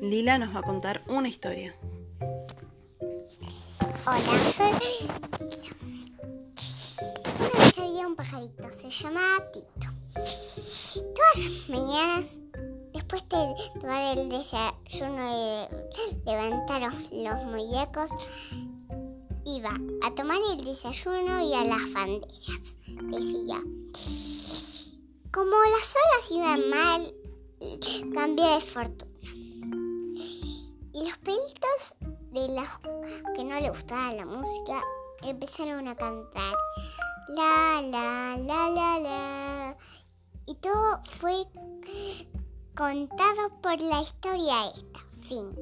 Lila nos va a contar una historia. Hola, soy Lila. Una vez había un pajarito, se llamaba Tito. Todas las mañanas, después de tomar el desayuno y levantar los muñecos, iba a tomar el desayuno y a las banderas. Decía, como las horas iban mal, cambié de fortuna. Que no le gustaba la música empezaron a cantar. La, la, la, la, la. Y todo fue contado por la historia esta. Fin.